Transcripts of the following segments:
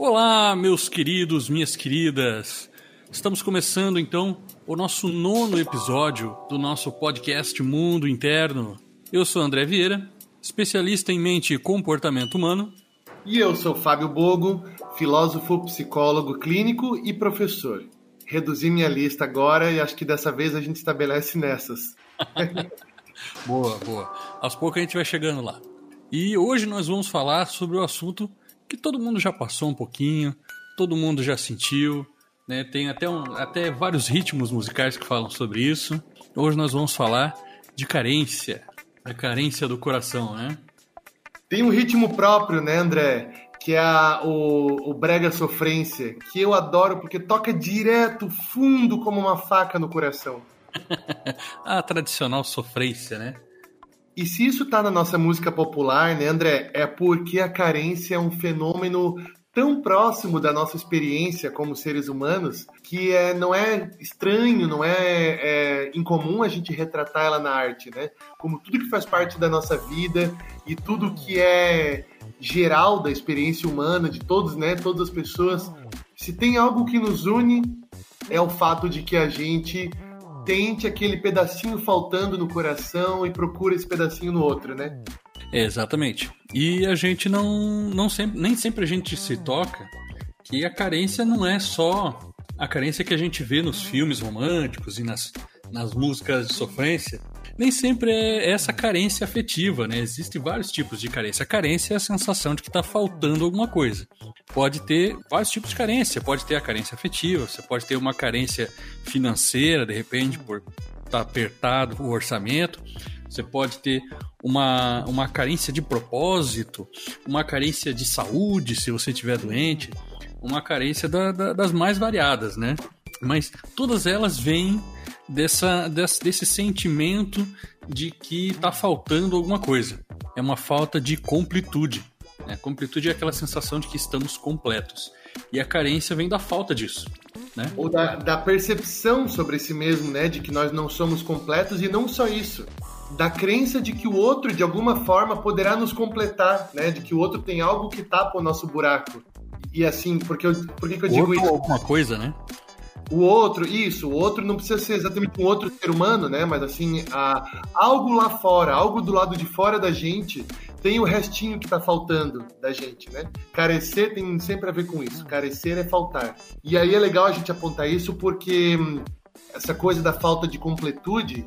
Olá, meus queridos, minhas queridas. Estamos começando então o nosso nono episódio do nosso podcast Mundo Interno. Eu sou André Vieira, especialista em mente e comportamento humano. E eu sou Fábio Bogo, filósofo, psicólogo clínico e professor. Reduzi minha lista agora e acho que dessa vez a gente estabelece nessas. boa, boa. Aos poucos a gente vai chegando lá. E hoje nós vamos falar sobre o assunto que todo mundo já passou um pouquinho, todo mundo já sentiu, né? Tem até, um, até vários ritmos musicais que falam sobre isso. Hoje nós vamos falar de carência, a carência do coração, né? Tem um ritmo próprio, né, André? Que é a, o, o Brega Sofrência, que eu adoro porque toca direto, fundo, como uma faca no coração. a tradicional sofrência, né? E se isso tá na nossa música popular, né, André, é porque a carência é um fenômeno tão próximo da nossa experiência como seres humanos que é, não é estranho, não é, é incomum a gente retratar ela na arte, né? Como tudo que faz parte da nossa vida e tudo que é geral da experiência humana de todos, né? Todas as pessoas. Se tem algo que nos une é o fato de que a gente tente aquele pedacinho faltando no coração e procura esse pedacinho no outro, né? Exatamente. E a gente não, não sempre, nem sempre a gente se toca que a carência não é só a carência que a gente vê nos filmes românticos e nas, nas músicas de sofrência. Nem sempre é essa carência afetiva, né? Existem vários tipos de carência. A carência é a sensação de que está faltando alguma coisa. Pode ter vários tipos de carência. Pode ter a carência afetiva, você pode ter uma carência financeira, de repente, por estar tá apertado o orçamento. Você pode ter uma, uma carência de propósito, uma carência de saúde, se você estiver doente, uma carência da, da, das mais variadas, né? Mas todas elas vêm dessa, desse, desse sentimento de que está faltando alguma coisa. É uma falta de completude. Né? Completude é aquela sensação de que estamos completos. E a carência vem da falta disso. Né? Ou da, da percepção sobre si mesmo, né? De que nós não somos completos e não só isso da crença de que o outro, de alguma forma, poderá nos completar, né? De que o outro tem algo que tapa o nosso buraco. E assim, porque eu, por que, que eu digo isso? alguma coisa, né? O outro, isso, o outro não precisa ser exatamente um outro ser humano, né? Mas assim, a, algo lá fora, algo do lado de fora da gente, tem o restinho que tá faltando da gente, né? Carecer tem sempre a ver com isso. Carecer é faltar. E aí é legal a gente apontar isso porque hum, essa coisa da falta de completude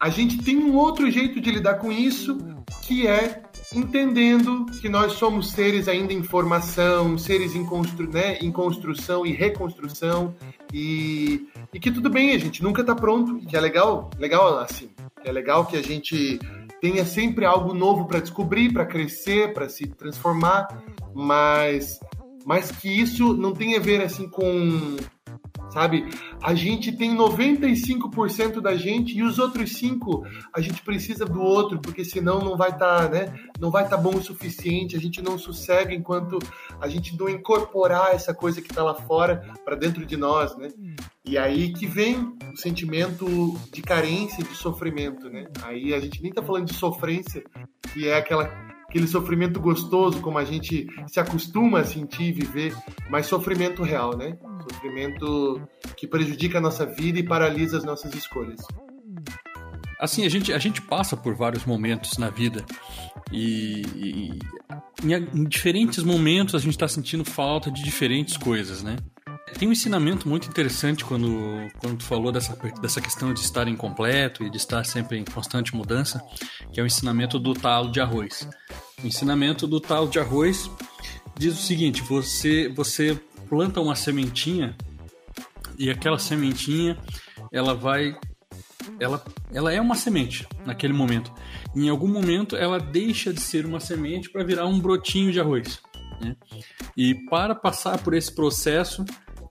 a gente tem um outro jeito de lidar com isso, que é entendendo que nós somos seres ainda em formação, seres em, constru né, em construção e reconstrução, e, e que tudo bem, a gente nunca está pronto, que é legal, legal assim, é legal que a gente tenha sempre algo novo para descobrir, para crescer, para se transformar, mas, mas que isso não tem a ver assim com sabe? A gente tem 95% da gente e os outros 5 a gente precisa do outro, porque senão não vai estar, tá, né? Não vai estar tá bom o suficiente, a gente não sossega enquanto a gente não incorporar essa coisa que está lá fora para dentro de nós, né? E aí que vem o sentimento de carência, de sofrimento, né? Aí a gente nem tá falando de sofrência, que é aquela aquele sofrimento gostoso como a gente se acostuma a sentir e viver, mas sofrimento real, né? Sofrimento que prejudica a nossa vida e paralisa as nossas escolhas. Assim, a gente, a gente passa por vários momentos na vida e, e em, em diferentes momentos a gente está sentindo falta de diferentes coisas, né? Tem um ensinamento muito interessante quando, quando tu falou dessa, dessa questão de estar incompleto e de estar sempre em constante mudança, que é o ensinamento do talo de arroz. O ensinamento do talo de arroz diz o seguinte: você, você planta uma sementinha e aquela sementinha ela vai ela, ela é uma semente naquele momento. Em algum momento ela deixa de ser uma semente para virar um brotinho de arroz. Né? E para passar por esse processo,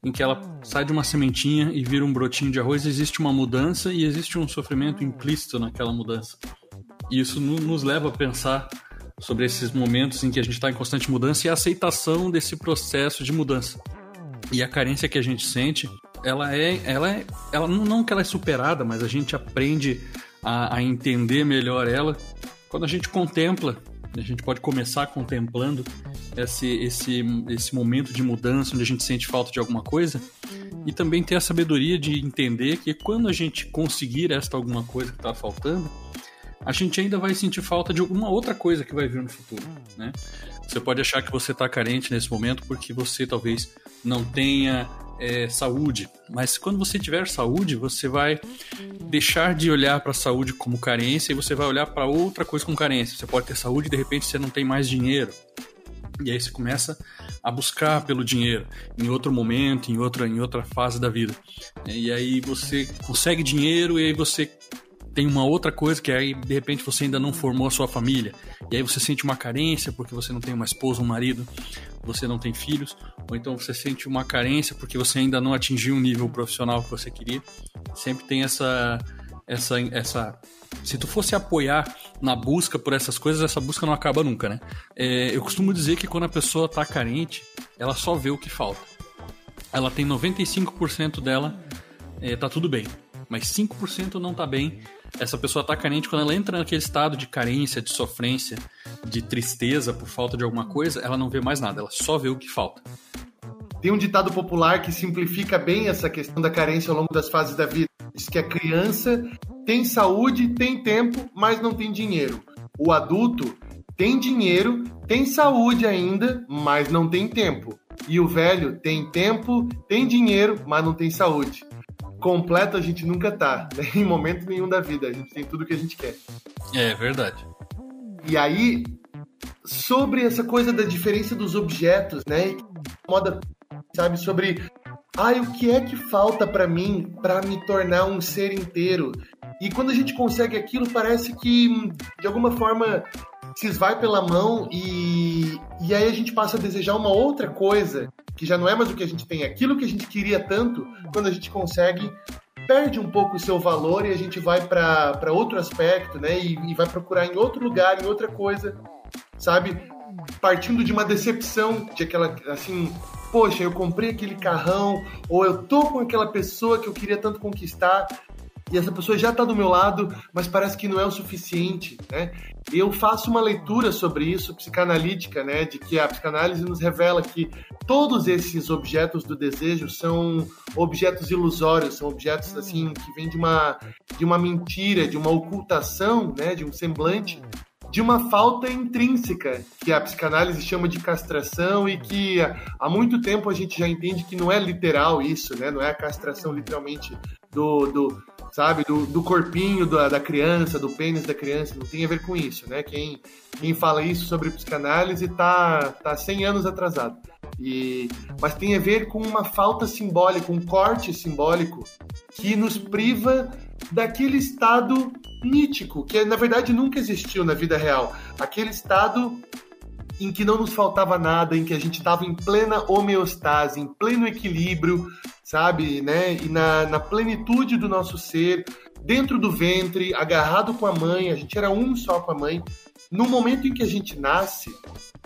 em que ela sai de uma sementinha e vira um brotinho de arroz, existe uma mudança e existe um sofrimento implícito naquela mudança. E isso nos leva a pensar sobre esses momentos em que a gente está em constante mudança e a aceitação desse processo de mudança. E a carência que a gente sente, ela é, ela é, ela não que ela é superada, mas a gente aprende a, a entender melhor ela quando a gente contempla A gente pode começar contemplando esse, esse, esse momento de mudança onde a gente sente falta de alguma coisa e também ter a sabedoria de entender que quando a gente conseguir esta alguma coisa que está faltando, a gente ainda vai sentir falta de alguma outra coisa que vai vir no futuro, né? Você pode achar que você está carente nesse momento porque você talvez não tenha é, saúde, mas quando você tiver saúde, você vai deixar de olhar para a saúde como carência e você vai olhar para outra coisa como carência. Você pode ter saúde e de repente você não tem mais dinheiro. E aí você começa a buscar pelo dinheiro em outro momento, em outra, em outra fase da vida. E aí você consegue dinheiro e aí você tem uma outra coisa que aí de repente você ainda não formou a sua família e aí você sente uma carência porque você não tem uma esposa, um marido, você não tem filhos, ou então você sente uma carência porque você ainda não atingiu um nível profissional que você queria. Sempre tem essa essa essa se tu fosse apoiar na busca por essas coisas, essa busca não acaba nunca, né? É, eu costumo dizer que quando a pessoa tá carente, ela só vê o que falta. Ela tem 95% dela, é, tá tudo bem. Mas 5% não tá bem essa pessoa tá carente, quando ela entra naquele estado de carência, de sofrência, de tristeza por falta de alguma coisa, ela não vê mais nada, ela só vê o que falta. Tem um ditado popular que simplifica bem essa questão da carência ao longo das fases da vida. Diz que a criança tem saúde, tem tempo, mas não tem dinheiro. O adulto tem dinheiro, tem saúde ainda, mas não tem tempo. E o velho tem tempo, tem dinheiro, mas não tem saúde completo a gente nunca tá, né? em momento nenhum da vida. A gente tem tudo que a gente quer. É verdade. E aí, sobre essa coisa da diferença dos objetos, né? Moda, sabe, sobre ai, o que é que falta para mim para me tornar um ser inteiro? E quando a gente consegue aquilo, parece que de alguma forma se esvai pela mão e, e aí a gente passa a desejar uma outra coisa, que já não é mais o que a gente tem, aquilo que a gente queria tanto, quando a gente consegue, perde um pouco o seu valor e a gente vai para outro aspecto, né? E, e vai procurar em outro lugar, em outra coisa, sabe? Partindo de uma decepção, de aquela, assim, poxa, eu comprei aquele carrão, ou eu tô com aquela pessoa que eu queria tanto conquistar, e essa pessoa já está do meu lado, mas parece que não é o suficiente, né? Eu faço uma leitura sobre isso, psicanalítica, né, de que a psicanálise nos revela que todos esses objetos do desejo são objetos ilusórios, são objetos assim que vêm de uma de uma mentira, de uma ocultação, né, de um semblante de uma falta intrínseca, que a psicanálise chama de castração e que há muito tempo a gente já entende que não é literal isso, né? Não é a castração literalmente do, do sabe? Do, do corpinho da, da, criança, do pênis da criança, não tem a ver com isso, né? Quem, quem fala isso sobre psicanálise tá, tá 100 anos atrasado. E, mas tem a ver com uma falta simbólica, um corte simbólico que nos priva daquele estado mítico, que na verdade nunca existiu na vida real. Aquele estado em que não nos faltava nada, em que a gente estava em plena homeostase, em pleno equilíbrio, sabe, né? E na, na plenitude do nosso ser, dentro do ventre, agarrado com a mãe, a gente era um só com a mãe. No momento em que a gente nasce,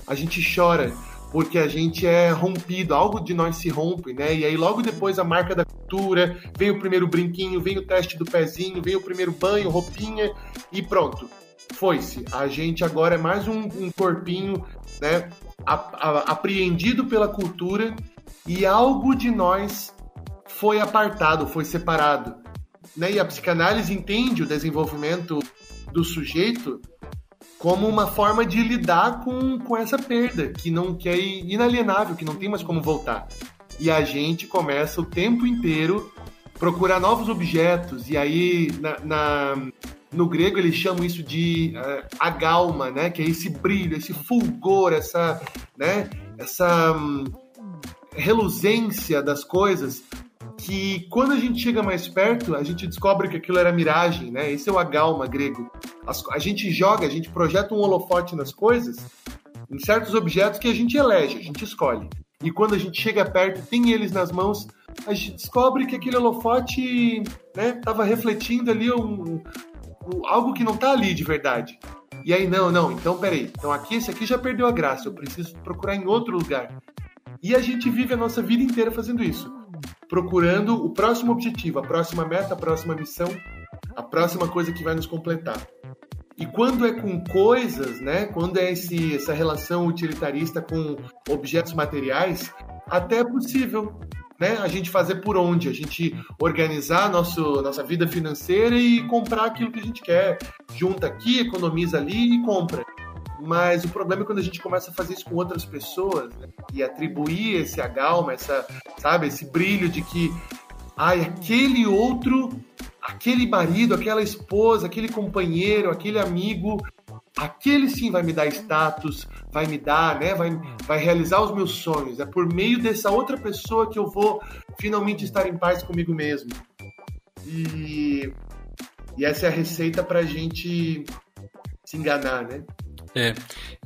a gente chora, porque a gente é rompido, algo de nós se rompe, né? E aí logo depois a marca da cultura, vem o primeiro brinquinho, vem o teste do pezinho, vem o primeiro banho, roupinha e pronto foi-se. A gente agora é mais um, um corpinho, né, a, a, apreendido pela cultura e algo de nós foi apartado, foi separado. Né? E a psicanálise entende o desenvolvimento do sujeito como uma forma de lidar com, com essa perda, que não que é inalienável, que não tem mais como voltar. E a gente começa o tempo inteiro procurar novos objetos, e aí na, na no grego eles chamam isso de uh, agalma, né? Que é esse brilho, esse fulgor, essa, né? Essa um, reluzência das coisas que quando a gente chega mais perto, a gente descobre que aquilo era miragem, né? Esse é o agalma grego. As, a gente joga, a gente projeta um holofote nas coisas, em certos objetos que a gente elege, a gente escolhe. E quando a gente chega perto, tem eles nas mãos, a gente descobre que aquele holofote estava né, refletindo ali um, algo que não tá ali de verdade. E aí, não, não, então peraí. Então aqui, esse aqui já perdeu a graça, eu preciso procurar em outro lugar. E a gente vive a nossa vida inteira fazendo isso. Procurando o próximo objetivo, a próxima meta, a próxima missão, a próxima coisa que vai nos completar. E quando é com coisas, né? Quando é esse, essa relação utilitarista com objetos materiais, até é possível né, a gente fazer por onde? A gente organizar nosso, nossa vida financeira e comprar aquilo que a gente quer. Junta aqui, economiza ali e compra. Mas o problema é quando a gente começa a fazer isso com outras pessoas né, e atribuir esse agalma, essa, sabe, esse brilho de que, ai, aquele outro, aquele marido, aquela esposa, aquele companheiro, aquele amigo aquele sim vai me dar status, vai me dar, né, vai, vai realizar os meus sonhos. É por meio dessa outra pessoa que eu vou finalmente estar em paz comigo mesmo. E, e essa é a receita para a gente se enganar, né? É,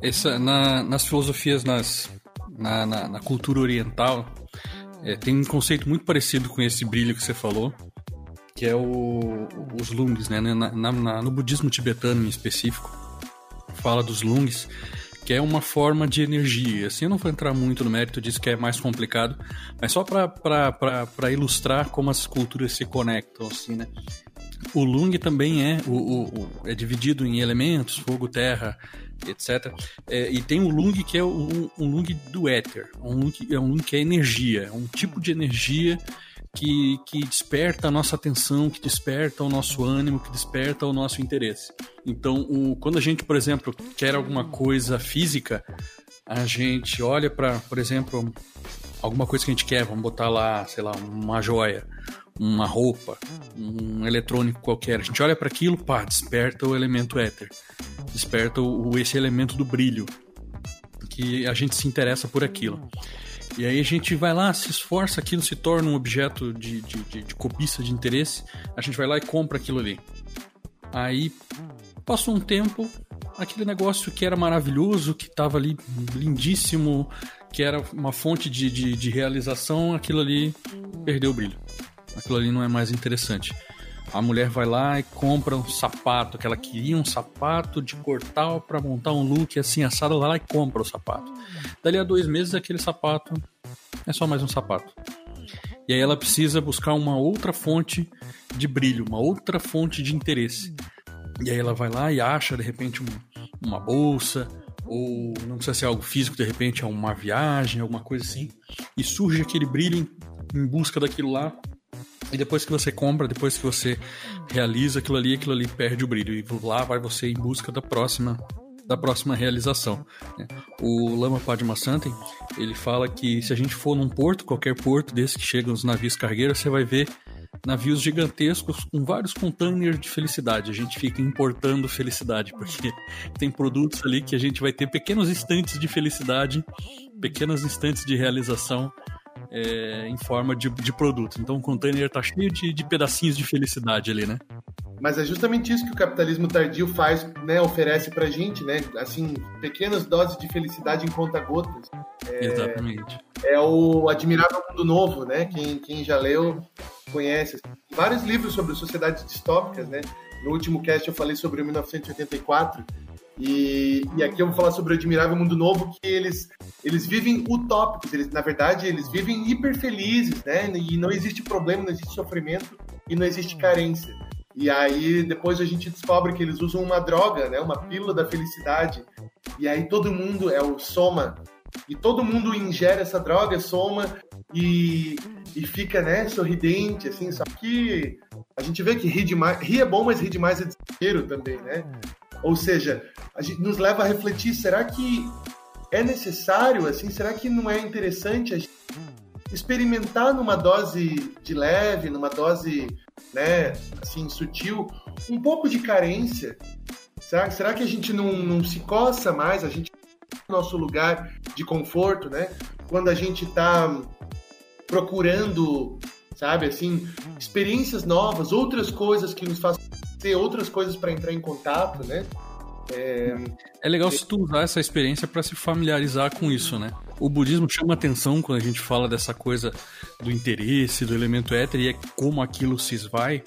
essa, na, nas filosofias, nas, na, na, na cultura oriental, é, tem um conceito muito parecido com esse brilho que você falou, que é o, os lungs, né? Na, na, no budismo tibetano em específico fala dos lungs, que é uma forma de energia. Assim, eu não vou entrar muito no mérito disso, que é mais complicado, mas só para ilustrar como as culturas se conectam, assim, né? O lung também é, o, o, é dividido em elementos, fogo, terra, etc. É, e tem o lung que é o, o lung do éter, um lung, é um lung que é energia, é um tipo de energia que, que desperta a nossa atenção, que desperta o nosso ânimo, que desperta o nosso interesse. Então, o, quando a gente, por exemplo, quer alguma coisa física, a gente olha para, por exemplo, alguma coisa que a gente quer, vamos botar lá, sei lá, uma joia, uma roupa, um eletrônico qualquer. A gente olha para aquilo, pá, desperta o elemento éter, desperta o, esse elemento do brilho, que a gente se interessa por aquilo. E aí a gente vai lá, se esforça, aquilo se torna um objeto de, de, de, de cobiça, de interesse, a gente vai lá e compra aquilo ali. Aí passou um tempo, aquele negócio que era maravilhoso, que estava ali lindíssimo, que era uma fonte de, de, de, realização, aquilo ali perdeu o brilho. Aquilo ali não é mais interessante. A mulher vai lá e compra um sapato, que ela queria um sapato de cortal para montar um look assim assado, ela lá e compra o sapato. Dali a dois meses, aquele sapato é só mais um sapato. E aí ela precisa buscar uma outra fonte de brilho, uma outra fonte de interesse. E aí ela vai lá e acha, de repente, um, uma bolsa, ou não precisa ser algo físico, de repente é uma viagem, alguma coisa assim. E surge aquele brilho em, em busca daquilo lá, e depois que você compra, depois que você realiza aquilo ali, aquilo ali perde o brilho. E lá vai você em busca da próxima da próxima realização. Né? O Lama Padma Santen, ele fala que se a gente for num porto, qualquer porto desse que chegam os navios cargueiros, você vai ver navios gigantescos com vários containers de felicidade. A gente fica importando felicidade, porque tem produtos ali que a gente vai ter pequenos instantes de felicidade, pequenos instantes de realização é, em forma de, de produto. Então o container tá cheio de, de pedacinhos de felicidade ali, né? Mas é justamente isso que o capitalismo tardio faz, né, oferece pra gente, né? Assim, pequenas doses de felicidade em conta-gotas. É, Exatamente. É o Admirável Mundo Novo, né? Quem, quem já leu conhece. Vários livros sobre sociedades distópicas, né? No último cast eu falei sobre 1984 e, e aqui eu vou falar sobre o Admirável Mundo Novo, que eles, eles vivem utópicos, eles, na verdade, eles vivem hiper felizes, né? E não existe problema, não existe sofrimento e não existe carência. E aí depois a gente descobre que eles usam uma droga, né? Uma pílula da felicidade. E aí todo mundo é o soma. E todo mundo ingere essa droga, soma e, e fica, né, sorridente, assim. Só que a gente vê que rir demais, rir é bom, mas rir demais é desespero também, né? Ou seja, nos leva a refletir, será que é necessário, assim, será que não é interessante experimentar numa dose de leve, numa dose, né, assim, sutil, um pouco de carência? Será, será que a gente não, não se coça mais, a gente no nosso lugar de conforto, né? Quando a gente está procurando, sabe, assim, experiências novas, outras coisas que nos façam ter outras coisas para entrar em contato, né? É, é legal se tu usar essa experiência para se familiarizar com isso, né? O budismo chama atenção quando a gente fala dessa coisa do interesse, do elemento éter e é como aquilo se esvai.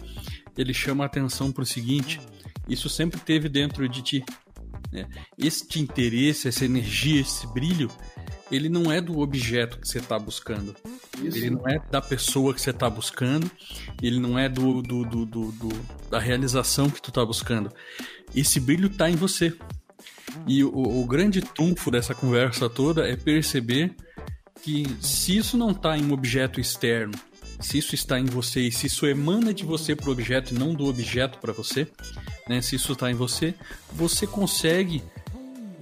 Ele chama atenção para o seguinte: isso sempre teve dentro de ti. Né? Este interesse, essa energia, esse brilho, ele não é do objeto que você está buscando. Isso. Ele não é da pessoa que você está buscando, ele não é do, do, do, do, da realização que tu está buscando. esse brilho está em você. E o, o grande trunfo dessa conversa toda é perceber que se isso não está em um objeto externo, se isso está em você e se isso emana de você para o objeto e não do objeto para você, né? se isso está em você, você consegue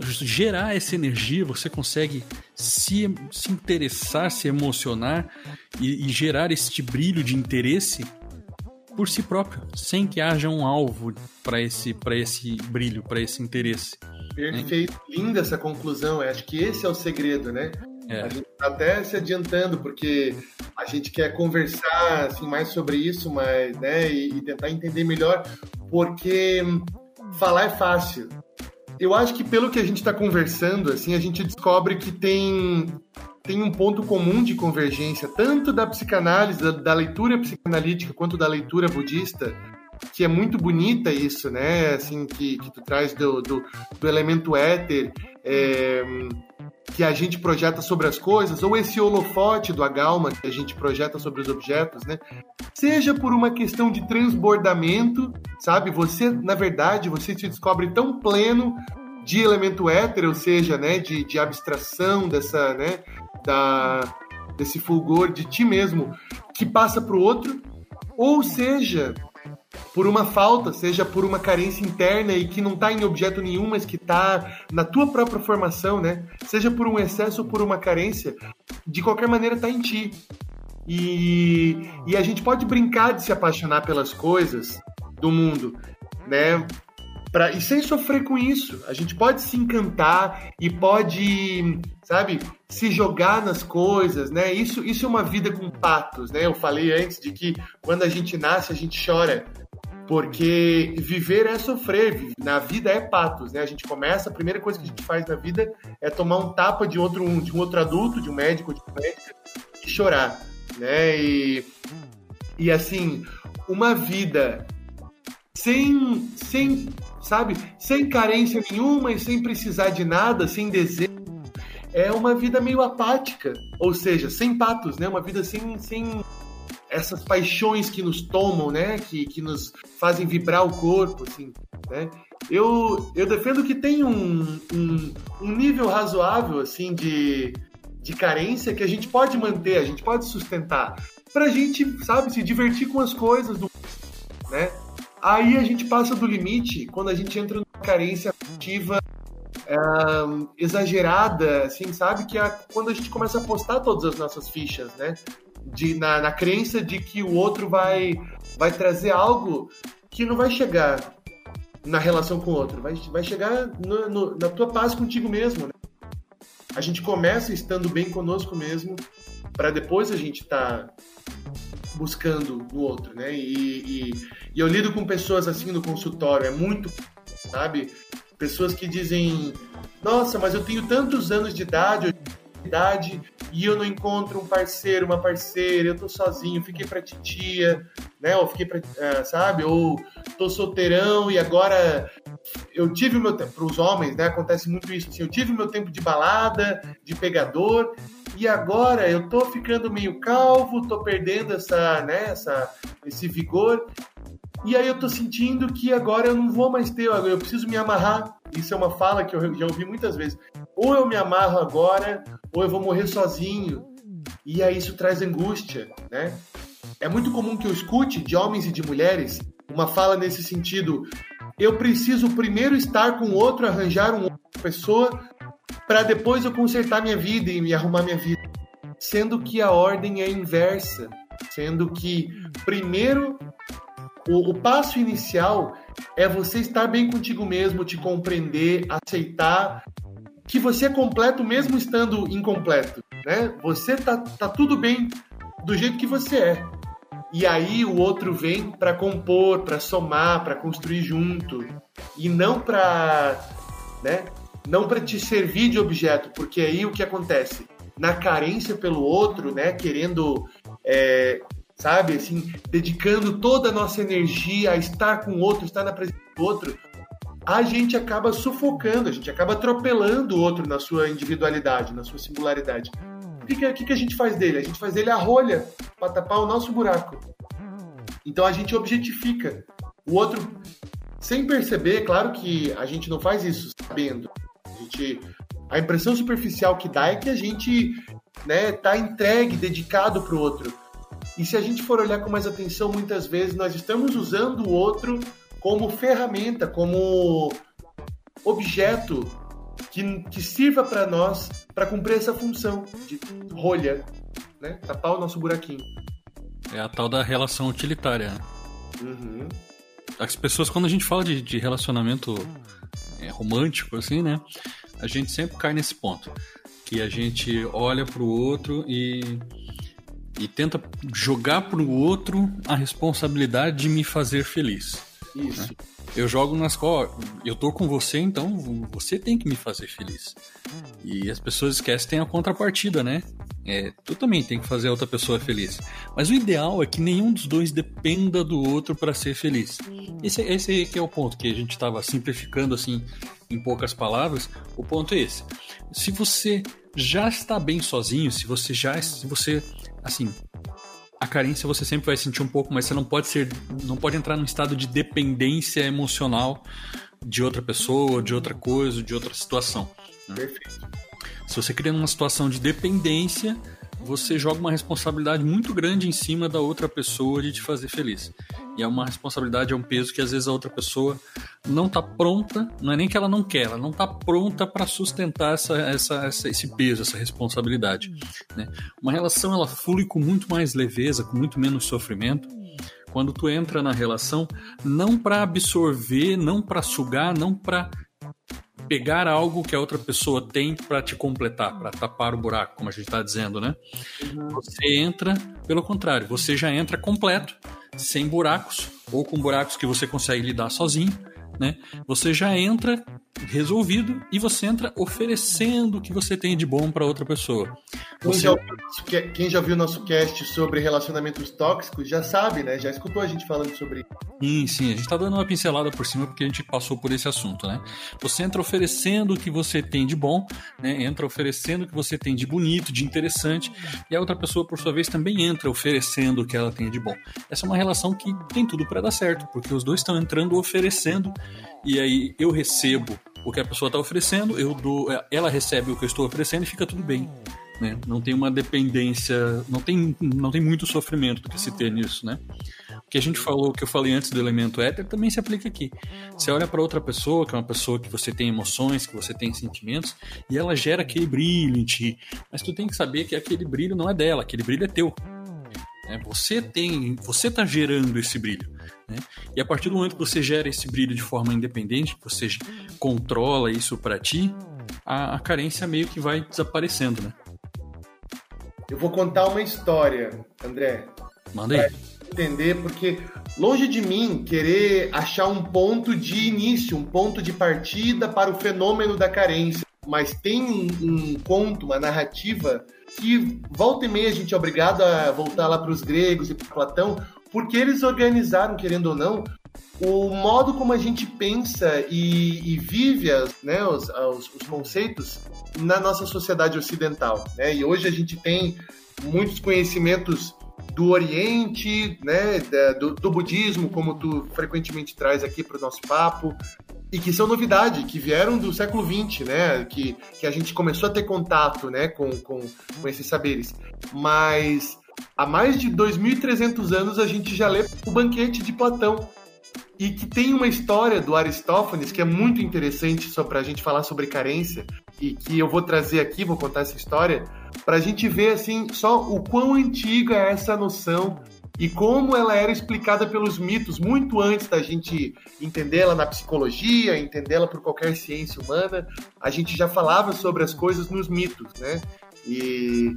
gerar essa energia, você consegue se, se interessar, se emocionar e, e gerar este brilho de interesse por si próprio, sem que haja um alvo para esse, esse brilho, para esse interesse. Perfeito, né? linda essa conclusão. Eu acho que esse é o segredo, né? É. A gente tá até se adiantando, porque a gente quer conversar assim, mais sobre isso, mas, né, e, e tentar entender melhor, porque falar é fácil. Eu acho que pelo que a gente está conversando, assim, a gente descobre que tem tem um ponto comum de convergência, tanto da psicanálise, da, da, leitura psicanalítica, quanto da leitura budista, que é muito bonita isso, né? Assim, que, que tu traz do, do, do elemento éter, é, que a gente projeta sobre as coisas, ou esse holofote do agalma que a gente projeta sobre os objetos, né? Seja por uma questão de transbordamento, sabe? Você, na verdade, você se descobre tão pleno de elemento éter, ou seja, né, de, de abstração dessa, né, da, desse fulgor de ti mesmo que passa para o outro, ou seja, por uma falta, seja por uma carência interna e que não está em objeto nenhum, mas que está na tua própria formação, né? Seja por um excesso ou por uma carência, de qualquer maneira está em ti. E, e a gente pode brincar de se apaixonar pelas coisas do mundo, né? Pra, e sem sofrer com isso. A gente pode se encantar e pode, sabe, se jogar nas coisas, né? Isso, isso é uma vida com patos, né? Eu falei antes de que quando a gente nasce, a gente chora. Porque viver é sofrer, na vida é patos, né? A gente começa, a primeira coisa que a gente faz na vida é tomar um tapa de outro, de um outro adulto, de um médico, de um médico, e chorar, né? E, e assim, uma vida sem, sem sabe? Sem carência nenhuma e sem precisar de nada, sem desejo. É uma vida meio apática, ou seja, sem patos, né? Uma vida sem, sem essas paixões que nos tomam, né? Que, que nos fazem vibrar o corpo, assim, né? Eu, eu defendo que tem um, um, um nível razoável, assim, de, de carência que a gente pode manter, a gente pode sustentar, pra gente, sabe, se divertir com as coisas do né? Aí a gente passa do limite quando a gente entra numa carência ativa é, exagerada, assim, sabe? Que é quando a gente começa a postar todas as nossas fichas, né? De, na, na crença de que o outro vai, vai trazer algo que não vai chegar na relação com o outro, vai, vai chegar no, no, na tua paz contigo mesmo, né? A gente começa estando bem conosco mesmo, para depois a gente tá buscando o outro, né? E, e, e, eu lido com pessoas assim no consultório, é muito, sabe? Pessoas que dizem, nossa, mas eu tenho tantos anos de idade, idade e eu não encontro um parceiro, uma parceira, eu tô sozinho, fiquei pra titia, né? Ou fiquei pra, uh, sabe? Ou tô solteirão e agora eu tive meu tempo, para os homens, né? Acontece muito isso, assim, eu tive meu tempo de balada, de pegador, e agora eu tô ficando meio calvo, tô perdendo essa, né, essa, esse vigor. E aí eu tô sentindo que agora eu não vou mais ter, eu preciso me amarrar. Isso é uma fala que eu já ouvi muitas vezes. Ou eu me amarro agora, ou eu vou morrer sozinho. E aí isso traz angústia, né? É muito comum que eu escute de homens e de mulheres uma fala nesse sentido: eu preciso primeiro estar com outro, arranjar uma outra pessoa para depois eu consertar minha vida e me arrumar minha vida. Sendo que a ordem é inversa, sendo que primeiro o, o passo inicial é você estar bem contigo mesmo, te compreender, aceitar que você é completo mesmo estando incompleto, né? Você tá, tá tudo bem do jeito que você é. E aí o outro vem para compor, para somar, para construir junto e não para, né? não para te servir de objeto, porque aí o que acontece? Na carência pelo outro, né, querendo, é, sabe, assim, dedicando toda a nossa energia a estar com o outro, estar na presença do outro, a gente acaba sufocando, a gente acaba atropelando o outro na sua individualidade, na sua singularidade. O que, que, que a gente faz dele? A gente faz dele a rolha para tapar o nosso buraco. Então a gente objetifica. O outro sem perceber, claro que a gente não faz isso sabendo. A, gente, a impressão superficial que dá é que a gente né, tá entregue, dedicado para o outro. E se a gente for olhar com mais atenção, muitas vezes nós estamos usando o outro como ferramenta, como objeto que, que sirva para nós para cumprir essa função de rolha, né? Tapar o nosso buraquinho. É a tal da relação utilitária. Né? Uhum. As pessoas, quando a gente fala de, de relacionamento é, romântico, assim, né? A gente sempre cai nesse ponto. Que a gente olha pro outro e, e tenta jogar pro outro a responsabilidade de me fazer feliz. Isso. Né? Eu jogo nas escola, eu tô com você, então você tem que me fazer feliz. E as pessoas esquecem a contrapartida, né? É, tu também tem que fazer a outra pessoa feliz. Mas o ideal é que nenhum dos dois dependa do outro para ser feliz. Esse, esse que é o ponto que a gente estava simplificando assim em poucas palavras. O ponto é esse. Se você já está bem sozinho, se você já, se você assim, a carência você sempre vai sentir um pouco, mas você não pode ser, não pode entrar num estado de dependência emocional de outra pessoa, de outra coisa, de outra situação. Né? Perfeito. Se você cria uma situação de dependência, você joga uma responsabilidade muito grande em cima da outra pessoa de te fazer feliz. E é uma responsabilidade, é um peso que às vezes a outra pessoa não está pronta, não é nem que ela não quer, ela não está pronta para sustentar essa, essa, essa, esse peso, essa responsabilidade. Né? Uma relação ela flui com muito mais leveza, com muito menos sofrimento, quando tu entra na relação não para absorver, não para sugar, não para pegar algo que a outra pessoa tem para te completar, para tapar o buraco, como a gente está dizendo, né? Uhum. Você entra, pelo contrário, você já entra completo, sem buracos, ou com buracos que você consegue lidar sozinho, né? Você já entra resolvido e você entra oferecendo o que você tem de bom para outra pessoa. Você... Quem, já viu nosso cast sobre relacionamentos tóxicos já sabe, né? Já escutou a gente falando sobre isso. Sim, sim. A gente está dando uma pincelada por cima porque a gente passou por esse assunto, né? Você entra oferecendo o que você tem de bom, né? Entra oferecendo o que você tem de bonito, de interessante, e a outra pessoa, por sua vez, também entra oferecendo o que ela tem de bom. Essa é uma relação que tem tudo para dar certo, porque os dois estão entrando oferecendo e aí eu recebo o que a pessoa está oferecendo, eu dou, ela recebe o que eu estou oferecendo e fica tudo bem. Né? Não tem uma dependência, não tem, não tem muito sofrimento do que se ter nisso, né? O que a gente falou, que eu falei antes do elemento éter, também se aplica aqui. Você olha para outra pessoa, que é uma pessoa que você tem emoções, que você tem sentimentos, e ela gera aquele brilho em ti. Mas tu tem que saber que aquele brilho não é dela, aquele brilho é teu. É, você tem, você está gerando esse brilho. Né? E a partir do momento que você gera esse brilho de forma independente, que você controla isso para ti, a, a, carência meio que vai desaparecendo, né? Eu vou contar uma história, André. Manda aí. entender, porque longe de mim querer achar um ponto de início, um ponto de partida para o fenômeno da carência, mas tem um, ponto, uma narrativa que volta e meia a gente é obrigado a voltar lá para os gregos e para Platão, porque eles organizaram, querendo ou não, o modo como a gente pensa e, e vive as, né, os, os, os, conceitos na nossa sociedade ocidental. Né? E hoje a gente tem muitos conhecimentos do Oriente, né, do, do budismo, como tu frequentemente traz aqui para o nosso papo, e que são novidade, que vieram do século XX, né, que, que a gente começou a ter contato né, com, com, com esses saberes. Mas há mais de 2.300 anos a gente já lê o Banquete de Platão, e que tem uma história do Aristófanes que é muito interessante só para a gente falar sobre carência e que eu vou trazer aqui, vou contar essa história para a gente ver assim só o quão antiga é essa noção e como ela era explicada pelos mitos muito antes da gente entendê-la na psicologia, entendê-la por qualquer ciência humana, a gente já falava sobre as coisas nos mitos, né? E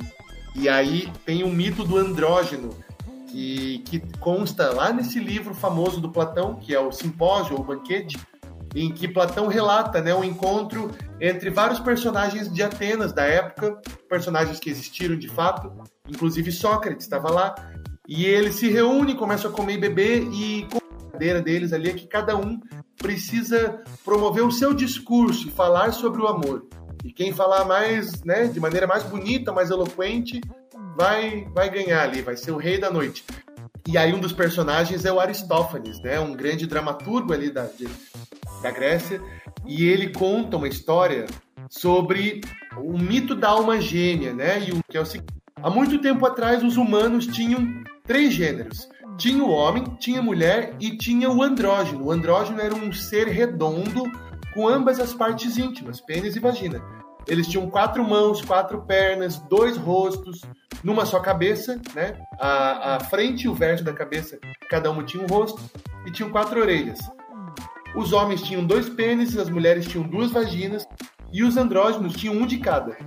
e aí tem o mito do andrógeno, que, que consta lá nesse livro famoso do Platão, que é o Simpósio, ou Banquete, em que Platão relata né, um encontro entre vários personagens de Atenas da época, personagens que existiram de fato, inclusive Sócrates estava lá, e eles se reúnem, começam a comer e beber, e a cadeira deles ali é que cada um precisa promover o seu discurso e falar sobre o amor. E quem falar mais, né, de maneira mais bonita, mais eloquente, vai, vai ganhar ali, vai ser o rei da noite. E aí um dos personagens é o Aristófanes, né? Um grande dramaturgo ali da, de, da Grécia. E ele conta uma história sobre o mito da alma gêmea, né? E o que é o seguinte, há muito tempo atrás os humanos tinham três gêneros. Tinha o homem, tinha a mulher e tinha o andrógeno. O andrógeno era um ser redondo com ambas as partes íntimas, pênis e vagina. Eles tinham quatro mãos, quatro pernas, dois rostos, numa só cabeça, né? A, a frente e o verso da cabeça, cada um tinha um rosto, e tinham quatro orelhas. Os homens tinham dois pênis, as mulheres tinham duas vaginas, e os andrógenos tinham um de cada.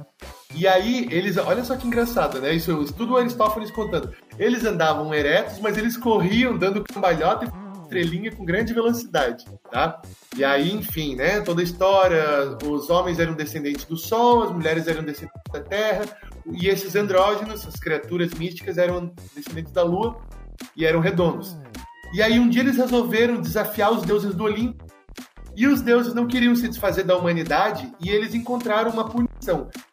E aí, eles, olha só que engraçado, né? Isso, tudo o Aristófanes contando. Eles andavam eretos, mas eles corriam dando cambalhota e estrelinha com grande velocidade, tá? E aí, enfim, né? Toda a história, os homens eram descendentes do Sol, as mulheres eram descendentes da Terra, e esses andrógenos, as criaturas místicas, eram descendentes da Lua e eram redondos. E aí um dia eles resolveram desafiar os deuses do Olimpo e os deuses não queriam se desfazer da humanidade e eles encontraram uma punição: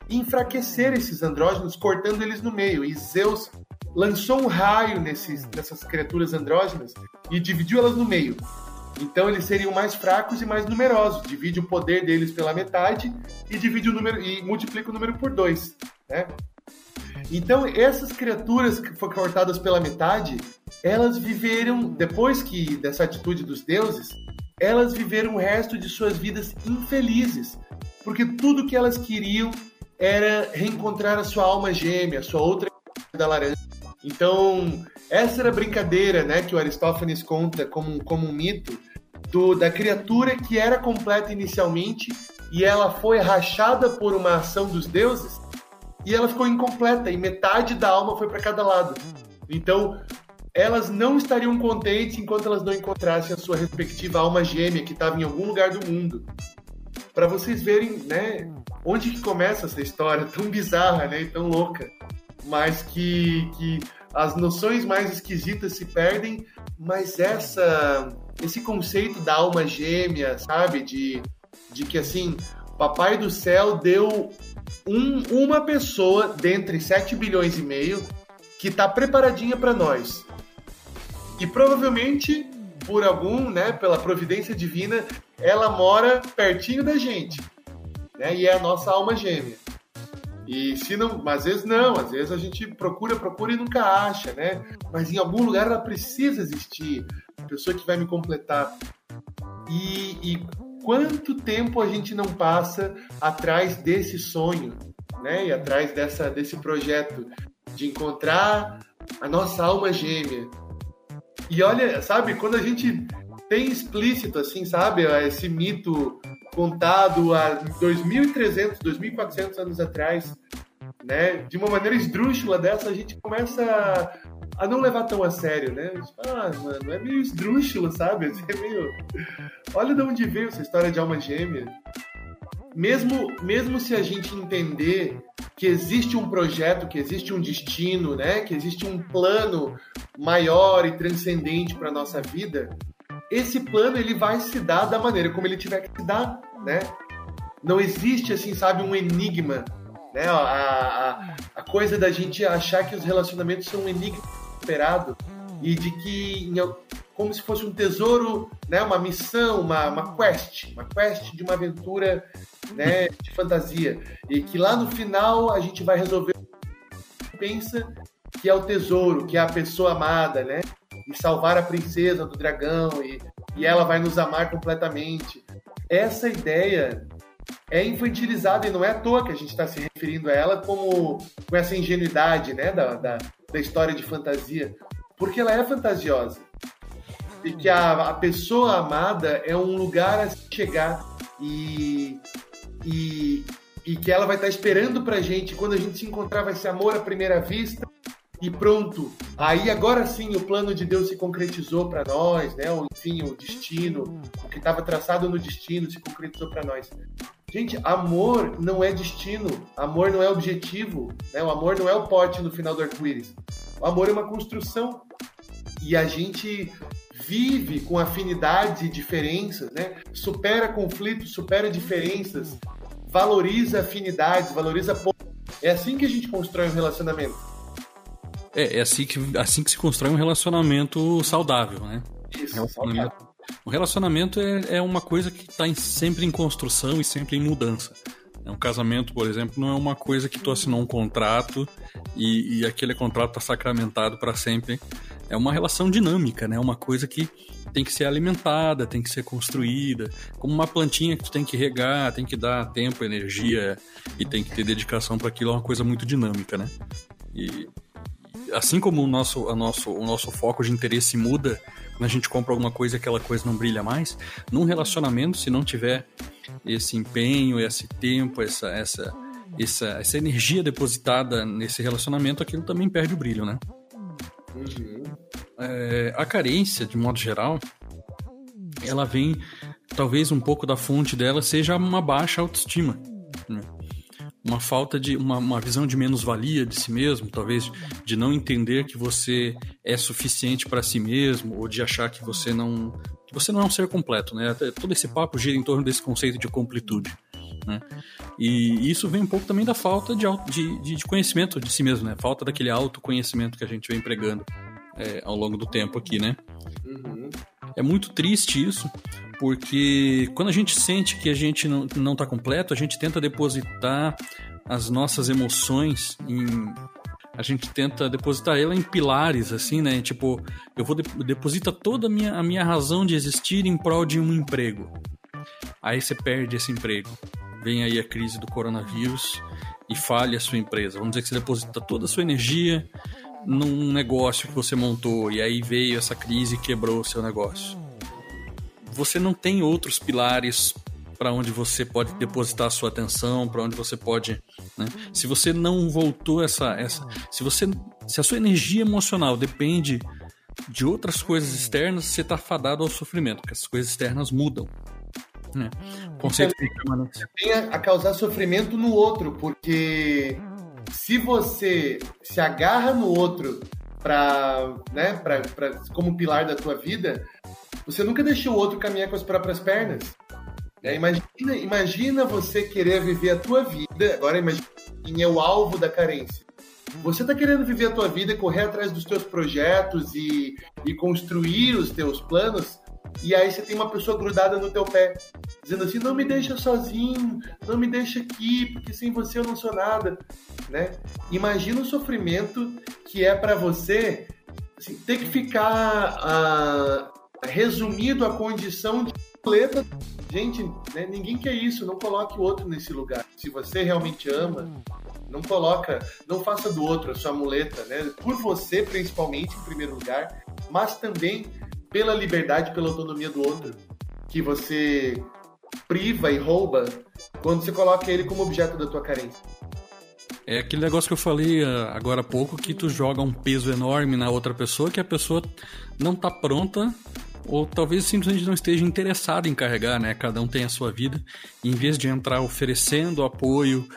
enfraquecer esses andrógenos, cortando eles no meio. E Zeus lançou um raio nesses, nessas criaturas andrógenas e dividiu elas no meio. Então eles seriam mais fracos e mais numerosos. Divide o poder deles pela metade e divide o número e multiplica o número por dois, né? Então essas criaturas que foram cortadas pela metade, elas viveram depois que dessa atitude dos deuses, elas viveram o resto de suas vidas infelizes, porque tudo que elas queriam era reencontrar a sua alma gêmea, a sua outra da laranja. Então, essa era a brincadeira né, que o Aristófanes conta como, como um mito do, da criatura que era completa inicialmente e ela foi rachada por uma ação dos deuses e ela ficou incompleta e metade da alma foi para cada lado. Então, elas não estariam contentes enquanto elas não encontrassem a sua respectiva alma gêmea que estava em algum lugar do mundo. Para vocês verem, né, onde que começa essa história tão bizarra, né, e tão louca mas que, que as noções mais esquisitas se perdem, mas essa esse conceito da alma gêmea, sabe, de, de que assim, papai do céu deu um, uma pessoa dentre 7 bilhões e meio que está preparadinha para nós. E provavelmente por algum, né, pela providência divina, ela mora pertinho da gente, né? E é a nossa alma gêmea. E se não, às vezes não, às vezes a gente procura, procura e nunca acha, né? Mas em algum lugar ela precisa existir, a pessoa que vai me completar. E, e quanto tempo a gente não passa atrás desse sonho, né? E atrás dessa, desse projeto de encontrar a nossa alma gêmea. E olha, sabe, quando a gente tem explícito, assim, sabe, esse mito contado há 2.300, 2.400 anos atrás, né? De uma maneira esdrúxula dessa, a gente começa a, não levar tão a sério, né? ah, mano, é meio esdrúxulo, sabe? É meio... Olha de onde veio essa história de alma gêmea. Mesmo, mesmo se a gente entender que existe um projeto, que existe um destino, né? Que existe um plano maior e transcendente para nossa vida, esse plano ele vai se dar da maneira como ele tiver que se dar, né? Não existe assim, sabe, um enigma, né? A, a, a coisa da gente achar que os relacionamentos são um enigma esperado e de que como se fosse um tesouro, né? Uma missão, uma, uma quest, uma quest de uma aventura, né? De fantasia e que lá no final a gente vai resolver pensa que é o tesouro, que é a pessoa amada, né? e salvar a princesa do dragão e, e ela vai nos amar completamente. Essa ideia é infantilizada e não é à toa que a gente está se referindo a ela como com essa ingenuidade né, da, da, da, história de fantasia, porque ela é fantasiosa. E que a, a pessoa amada é um lugar a chegar e, e, e que ela vai estar tá esperando pra gente. Quando a gente se encontrar, vai ser amor à primeira vista e pronto. Aí agora sim o plano de Deus se concretizou para nós, né? Enfim, o destino, o que estava traçado no destino se concretizou para nós. Gente, amor não é destino, amor não é objetivo, né? O amor não é o pote no final do arco-íris. O amor é uma construção. E a gente vive com afinidades e diferenças, né? Supera conflitos, supera diferenças, valoriza afinidades, valoriza É assim que a gente constrói um relacionamento É, é assim que, assim que se constrói um relacionamento saudável, né? Isso, relacionamento, o relacionamento é, é uma coisa que está sempre em construção e sempre em mudança. Um casamento, por exemplo, não é uma coisa que tu assinou um contrato e, e aquele contrato está sacramentado para sempre. É uma relação dinâmica, né? Uma coisa que tem que ser alimentada, tem que ser construída, como uma plantinha que tu tem que regar, tem que dar tempo, energia e tem que ter dedicação para aquilo, é uma coisa muito dinâmica, né? E assim como o nosso, nosso, o nosso foco de interesse muda a gente compra alguma coisa e aquela coisa não brilha mais, num relacionamento, se não tiver esse empenho, esse tempo, essa, essa, essa, essa energia depositada nesse relacionamento, aquilo também perde o brilho, né? É, a carência, de modo geral, ela vem, talvez um pouco da fonte dela seja uma baixa autoestima. Uma falta de uma, uma visão de menos-valia de si mesmo, talvez de não entender que você é suficiente para si mesmo, ou de achar que você não que você não é um ser completo, né? Todo esse papo gira em torno desse conceito de completude. Né? E isso vem um pouco também da falta de, de, de conhecimento de si mesmo, né? Falta daquele autoconhecimento que a gente vem pregando é, ao longo do tempo aqui, né? Uhum. É muito triste isso, porque quando a gente sente que a gente não, não tá completo, a gente tenta depositar as nossas emoções em. A gente tenta depositar ela em pilares, assim, né? Tipo, eu vou de, toda a minha, a minha razão de existir em prol de um emprego. Aí você perde esse emprego. Vem aí a crise do coronavírus e falha a sua empresa. Vamos dizer que você deposita toda a sua energia, num negócio que você montou e aí veio essa crise e quebrou o seu negócio. Você não tem outros pilares para onde você pode depositar a sua atenção, para onde você pode, né? Se você não voltou essa essa, se você se a sua energia emocional depende de outras coisas externas, você está fadado ao sofrimento, porque essas coisas externas mudam. Né? Conceito de Tem a causar sofrimento no outro, porque se você se agarra no outro para, né, como pilar da tua vida, você nunca deixou o outro caminhar com as próprias pernas. É, imagina, imagina você querer viver a tua vida, agora imagina quem é o alvo da carência. Você está querendo viver a tua vida, correr atrás dos teus projetos e, e construir os teus planos, e aí você tem uma pessoa grudada no teu pé, dizendo assim: não me deixa sozinho, não me deixa aqui, porque sem você eu não sou nada, né? Imagina o sofrimento que é para você assim, ter que ficar ah, resumido a condição de muleta. Gente, né, ninguém quer isso, não coloque o outro nesse lugar. Se você realmente ama, não coloca, não faça do outro a sua muleta, né? Por você, principalmente, em primeiro lugar, mas também pela liberdade, pela autonomia do outro, que você priva e rouba quando você coloca ele como objeto da tua carência. É aquele negócio que eu falei ah, agora há pouco, que tu joga um peso enorme na outra pessoa que a pessoa não tá pronta ou talvez simplesmente não esteja interessada em carregar, né? Cada um tem a sua vida. E em vez de entrar oferecendo apoio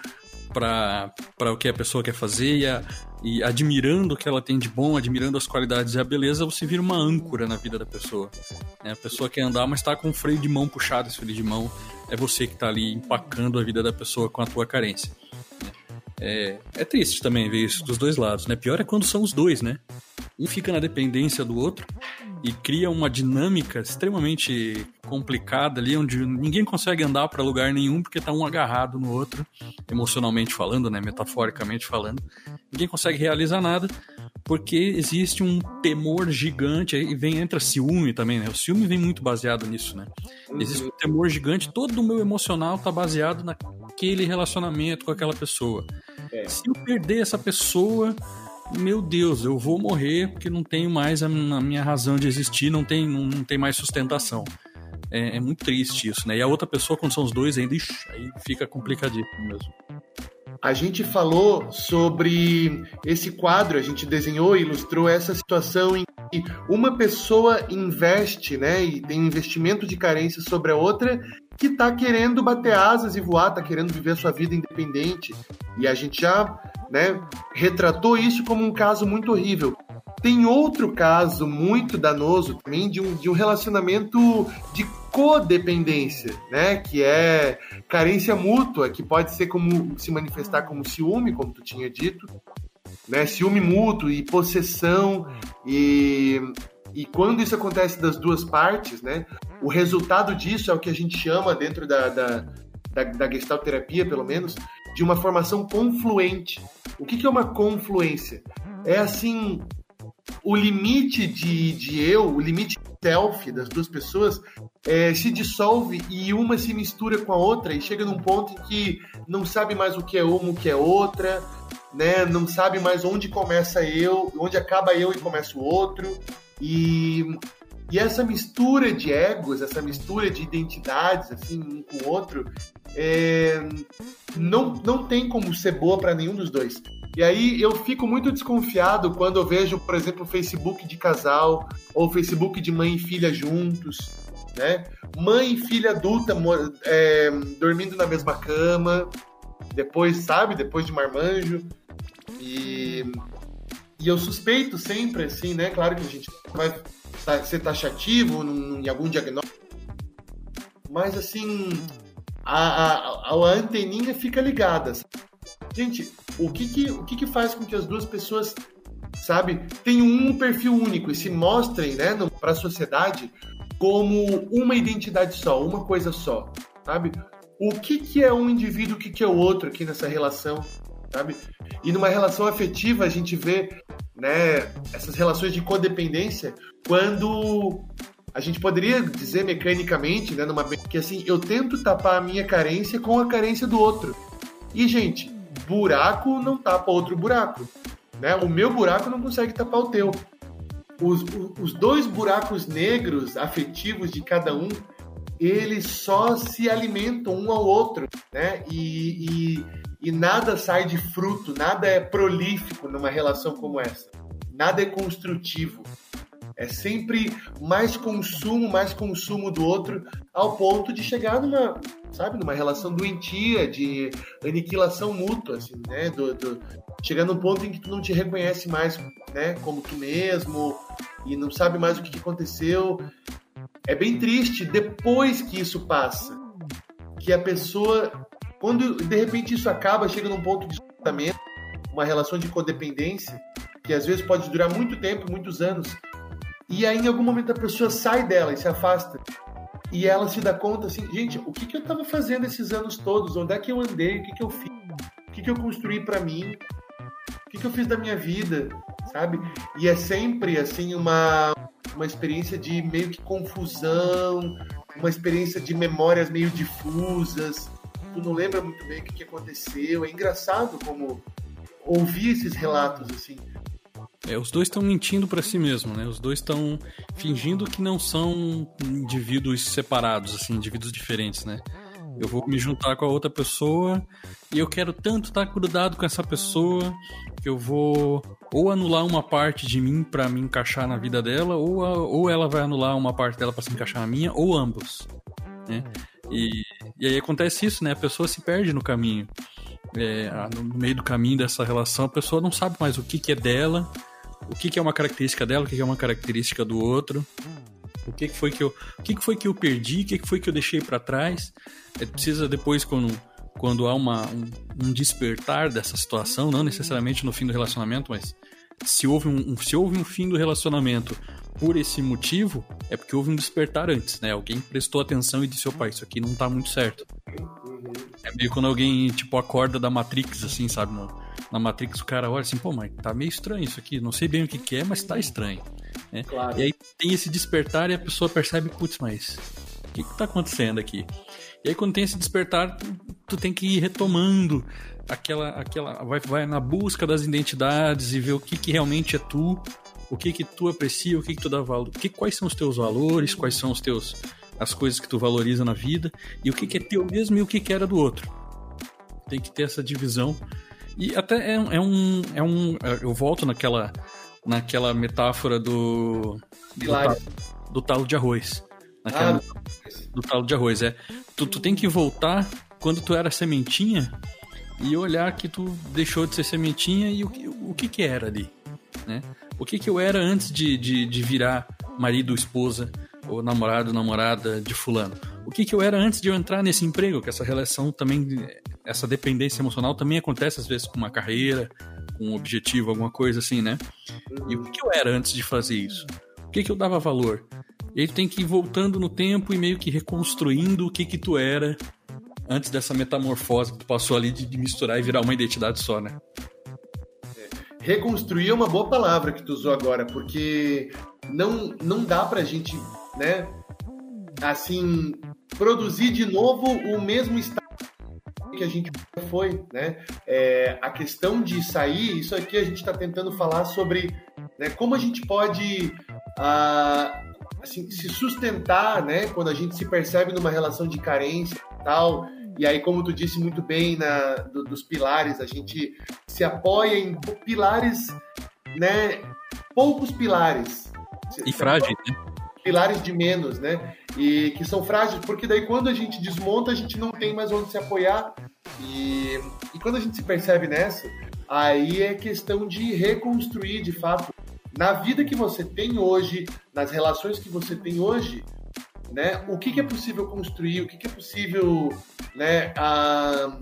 para o que a pessoa quer fazer e, a, e admirando o que ela tem de bom, admirando as qualidades e a beleza, você vira uma âncora na vida da pessoa. Né? A pessoa quer andar, mas está com o freio de mão puxado, esse freio de mão é você que está ali empacando a vida da pessoa com a tua carência. É, é triste também ver isso dos dois lados, né? Pior é quando são os dois, né? Um fica na dependência do outro e cria uma dinâmica extremamente complicada ali, onde ninguém consegue andar para lugar nenhum porque tá um agarrado no outro, emocionalmente falando, né, metaforicamente falando. Ninguém consegue realizar nada porque existe um temor gigante e vem entra ciúme também, né? O ciúme vem muito baseado nisso, né? Existe um temor gigante, todo o meu emocional tá baseado naquele relacionamento com aquela pessoa. É. Se eu perder essa pessoa, meu Deus, eu vou morrer porque não tenho mais a, minha razão de existir, não tem, não, tem mais sustentação. É, é, muito triste isso, né? E a outra pessoa, quando são os dois, ainda ixi, aí fica complicadíssimo mesmo. A gente falou sobre esse quadro, a gente desenhou e ilustrou essa situação em que uma pessoa investe, né, e tem um investimento de carência sobre a outra, que está querendo bater asas e voar, está querendo viver sua vida independente. E a gente já né, retratou isso como um caso muito horrível. Tem outro caso muito danoso também de um, de um relacionamento de codependência, né? Que é carência mútua, que pode ser como se manifestar como ciúme, como tu tinha dito, né? Ciúme mútuo e possessão e e quando isso acontece das duas partes, né? O resultado disso é o que a gente chama dentro da, da, da, da Gestalt terapia, pelo menos, de uma formação confluente. O que, que é uma confluência? É assim, o limite de, de eu, o limite self das duas pessoas é, se dissolve e uma se mistura com a outra e chega num ponto em que não sabe mais o que é uma, o que é outra, né? Não sabe mais onde começa eu, onde acaba eu e começa o outro. E, e essa mistura de egos, essa mistura de identidades, assim, um com o outro, é, não, não tem como ser boa para nenhum dos dois. E aí eu fico muito desconfiado quando eu vejo, por exemplo, o Facebook de casal ou Facebook de mãe e filha juntos, né? Mãe e filha adulta é, dormindo na mesma cama, depois, sabe, depois de marmanjo. E, e eu suspeito sempre, assim, né? Claro que a gente vai ser taxativo em algum diagnóstico, mas assim, a, a, a anteninha fica ligada. Gente, o que que, o que que faz com que as duas pessoas, sabe, tenham um perfil único e se mostrem, né, para a sociedade como uma identidade só, uma coisa só, sabe? O que que é um indivíduo, o que que é o outro aqui nessa relação, sabe? E numa relação afetiva a gente vê, né, essas relações de codependência quando a gente poderia dizer mecanicamente, né, numa que assim, eu tento tapar a minha carência com a carência do outro. E gente, buraco não tapa outro buraco. Né? O meu buraco não consegue tapar o teu. Os, os dois buracos negros afetivos de cada um, eles só se alimentam um ao outro, né? E, e, e nada sai de fruto, nada é prolífico numa relação como essa. Nada é construtivo. É sempre mais consumo, mais consumo do outro, ao ponto de chegar numa, sabe, numa relação doentia, de aniquilação mútua, assim, né? Do, do, chegar num ponto em que tu não te reconhece mais, né, como tu mesmo, e não sabe mais o que aconteceu. É bem triste depois que isso passa, que a pessoa, quando de repente isso acaba, chega num ponto de esgotamento, uma relação de codependência, que às vezes pode durar muito tempo, muitos anos, e aí, em algum momento, a pessoa sai dela e se afasta. E ela se dá conta assim, gente, o que, que eu estava fazendo esses anos todos? Onde é que eu andei? O que, que eu fiz? O que, que eu construí para mim? O que, que eu fiz da minha vida? Sabe? E é sempre, assim, uma, uma experiência de meio que confusão, uma experiência de memórias meio difusas. Tu não lembra muito bem o que, que aconteceu. É engraçado como ouvir esses relatos, assim. É, os dois estão mentindo para si mesmo, né? Os dois estão fingindo que não são indivíduos separados, assim, indivíduos diferentes, né? Eu vou me juntar com a outra pessoa e eu quero tanto estar grudado com essa pessoa que eu vou ou anular uma parte de mim para me encaixar na vida dela, ou, a, ou ela vai anular uma parte dela para se encaixar na minha, ou ambos, né? E, e aí acontece isso, né? A pessoa se perde no caminho. É, no meio do caminho dessa relação, a pessoa não sabe mais o que, que é dela, o que, que é uma característica dela, o que, que é uma característica do outro. O que, que foi que eu, o que, que foi que eu perdi, o que, que foi que eu deixei para trás. É, precisa depois quando quando há uma, um, um, despertar dessa situação, não necessariamente no fim do relacionamento, mas se houve um, um, se houve um fim do relacionamento por esse motivo, é porque houve um despertar antes, né? Alguém prestou atenção e disse, opa, isso aqui não tá muito certo. É meio quando alguém, tipo, acorda da Matrix, assim, sabe? No, na Matrix o cara olha assim, pô, mas tá meio estranho isso aqui, não sei bem o que, que é, mas tá estranho. Né? Claro. E aí tem esse despertar e a pessoa percebe, putz, mas o que, que tá acontecendo aqui? E aí quando tem esse despertar, tu, tu tem que ir retomando aquela, aquela vai, vai na busca das identidades e ver o que, que realmente é tu, o que que tu aprecia, o que que tu dá valor, que, quais são os teus valores, quais são os teus as coisas que tu valoriza na vida e o que que é teu mesmo e o que que era do outro. Tem que ter essa divisão e até é, é, um, é um. Eu volto naquela, naquela metáfora do. Do, do talo de arroz. Naquela, ah, do talo de arroz. É. Tu, tu tem que voltar quando tu era sementinha e olhar que tu deixou de ser sementinha e o, o que que era ali, né? O que que eu era antes de, de, de virar marido, esposa, ou namorado, namorada de fulano? O que que eu era antes de eu entrar nesse emprego? Que essa relação também essa dependência emocional também acontece às vezes com uma carreira, com um objetivo, alguma coisa assim, né? E o que eu era antes de fazer isso? O que, que eu dava valor? E aí tem que ir voltando no tempo e meio que reconstruindo o que que tu era antes dessa metamorfose que tu passou ali de misturar e virar uma identidade só, né? Reconstruir é uma boa palavra que tu usou agora, porque não, não dá pra gente, né, assim, produzir de novo o mesmo estado que a gente foi, né? É, a questão de sair, isso aqui a gente está tentando falar sobre né, como a gente pode ah, assim, se sustentar, né? Quando a gente se percebe numa relação de carência e tal. E aí, como tu disse muito bem na, do, dos pilares, a gente se apoia em pilares, né? Poucos pilares. E frágeis, né? Pilares de menos, né? E que são frágeis, porque daí quando a gente desmonta, a gente não tem mais onde se apoiar. E, e quando a gente se percebe nessa, aí é questão de reconstruir de fato na vida que você tem hoje, nas relações que você tem hoje, né? O que, que é possível construir? O que, que é possível, né? A,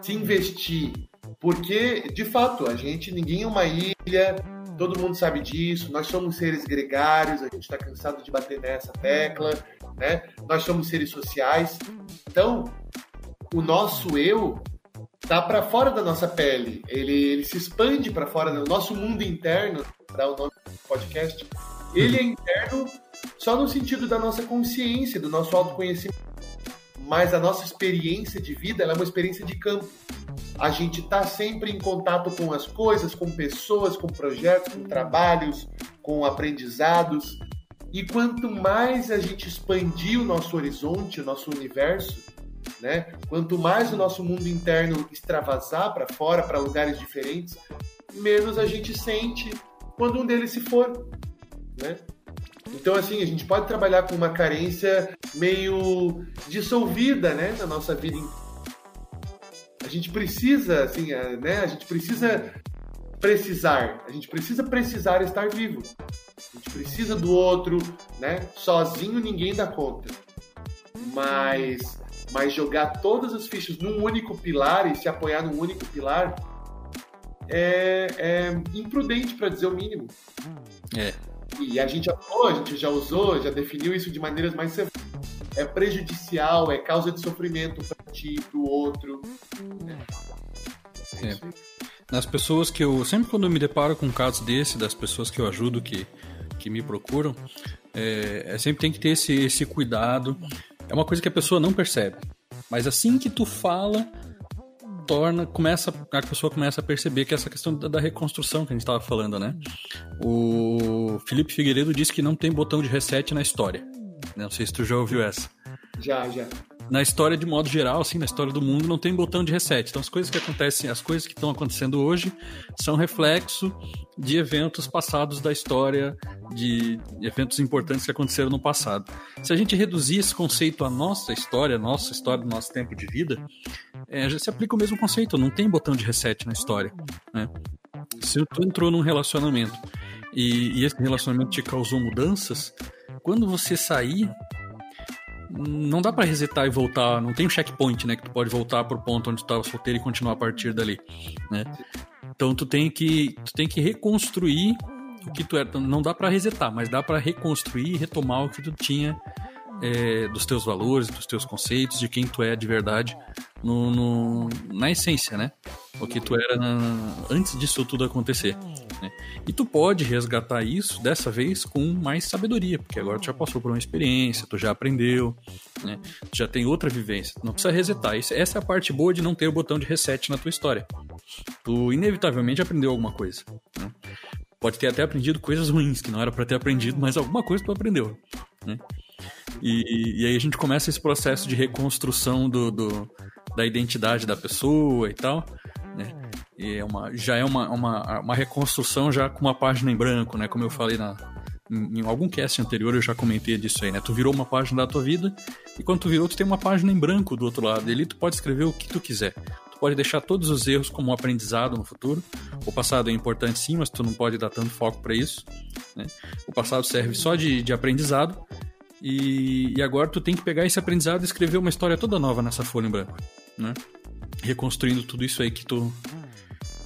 se investir? Porque, de fato, a gente, ninguém é uma ilha, todo mundo sabe disso, nós somos seres gregários, a gente está cansado de bater nessa tecla, né? Nós somos seres sociais. Então, o nosso eu tá para fora da nossa pele, ele, ele se expande para fora do nosso mundo interno, dar o nome do podcast, ele é interno só no sentido da nossa consciência, do nosso autoconhecimento. Mas a nossa experiência de vida é uma experiência de campo. A gente está sempre em contato com as coisas, com pessoas, com projetos, com trabalhos, com aprendizados. E quanto mais a gente expandir o nosso horizonte, o nosso universo, né? Quanto mais o nosso mundo interno extravasar para fora, para lugares diferentes, menos a gente sente quando um deles se for, né? Então, assim, a gente pode trabalhar com uma carência meio dissolvida, né, na nossa vida. A gente precisa, assim, né, a gente precisa precisar, a gente precisa precisar estar vivo. A gente precisa do outro, né? Sozinho ninguém dá conta. Mas, mas jogar todas as fichas num único pilar e se apoiar num único pilar é, é imprudente, para dizer o mínimo. É. E a gente já a gente já usou, já definiu isso de maneiras mais é prejudicial, é causa de sofrimento para ti, para o outro. É. é. Nas pessoas que eu sempre quando eu me deparo com um caso desse, das pessoas que eu ajudo que que me procuram, é, é sempre tem que ter esse, esse cuidado. É uma coisa que a pessoa não percebe. Mas assim que tu fala, torna, começa, a pessoa começa a perceber que essa questão da, da reconstrução que a gente estava falando, né? O Felipe Figueiredo disse que não tem botão de reset na história. Não sei se tu já ouviu essa. Já, já na história de modo geral, assim, na história do mundo, não tem botão de reset. Então as coisas que acontecem, as coisas que estão acontecendo hoje são reflexo de eventos passados da história, de eventos importantes que aconteceram no passado. Se a gente reduzir esse conceito à nossa história, à nossa história do nosso tempo de vida, é, já se aplica o mesmo conceito, não tem botão de reset na história. Né? Se tu entrou num relacionamento e, e esse relacionamento te causou mudanças, quando você sair não dá para resetar e voltar, não tem um checkpoint, né, que tu pode voltar pro ponto onde tu tava solteiro e continuar a partir dali, né? Então tu tem que tu tem que reconstruir o que tu era, não dá para resetar, mas dá para reconstruir e retomar o que tu tinha é, dos teus valores, dos teus conceitos, de quem tu é de verdade no, no na essência, né? O que tu era na, antes disso tudo acontecer. Né? E tu pode resgatar isso dessa vez com mais sabedoria, porque agora tu já passou por uma experiência, tu já aprendeu, né? tu já tem outra vivência. Não precisa resetar. Isso, essa é a parte boa de não ter o botão de reset na tua história. Tu inevitavelmente aprendeu alguma coisa. Né? Pode ter até aprendido coisas ruins que não era para ter aprendido, mas alguma coisa tu aprendeu. Né? E, e, aí a gente começa esse processo de reconstrução do, do da identidade da pessoa e tal. Né? E é uma, já é uma, uma, uma reconstrução já com uma página em branco, né? Como eu falei na, em, algum cast anterior, eu já comentei disso aí, né? Tu virou uma página da tua vida e quando tu virou, tu tem uma página em branco do outro lado. E ali tu pode escrever o que tu quiser. Tu pode deixar todos os erros como um aprendizado no futuro. O passado é importante sim, mas tu não pode dar tanto foco para isso. Né? O passado serve só de, de aprendizado. E, e agora tu tem que pegar esse aprendizado e escrever uma história toda nova nessa folha em branco, né? Reconstruindo tudo isso aí que tu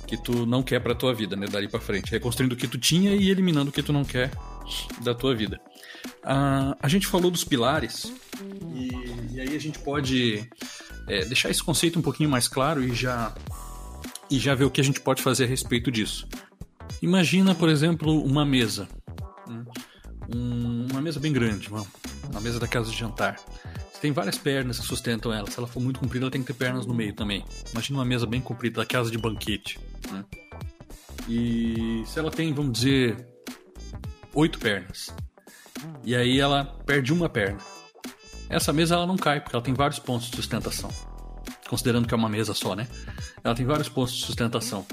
que tu não quer para tua vida, né, dali para frente, reconstruindo o que tu tinha e eliminando o que tu não quer da tua vida. Ah, a gente falou dos pilares e, e aí a gente pode é, deixar esse conceito um pouquinho mais claro e já e já ver o que a gente pode fazer a respeito disso. Imagina, por exemplo, uma mesa, né? Um, uma mesa bem grande, uma, uma mesa da casa de jantar. Você tem várias pernas que sustentam ela. Se ela for muito comprida, ela tem que ter pernas no meio também. Imagina uma mesa bem comprida da casa de banquete. Né? E se ela tem, vamos dizer, oito pernas, e aí ela perde uma perna, essa mesa ela não cai porque ela tem vários pontos de sustentação. Considerando que é uma mesa só, né? Ela tem vários pontos de sustentação.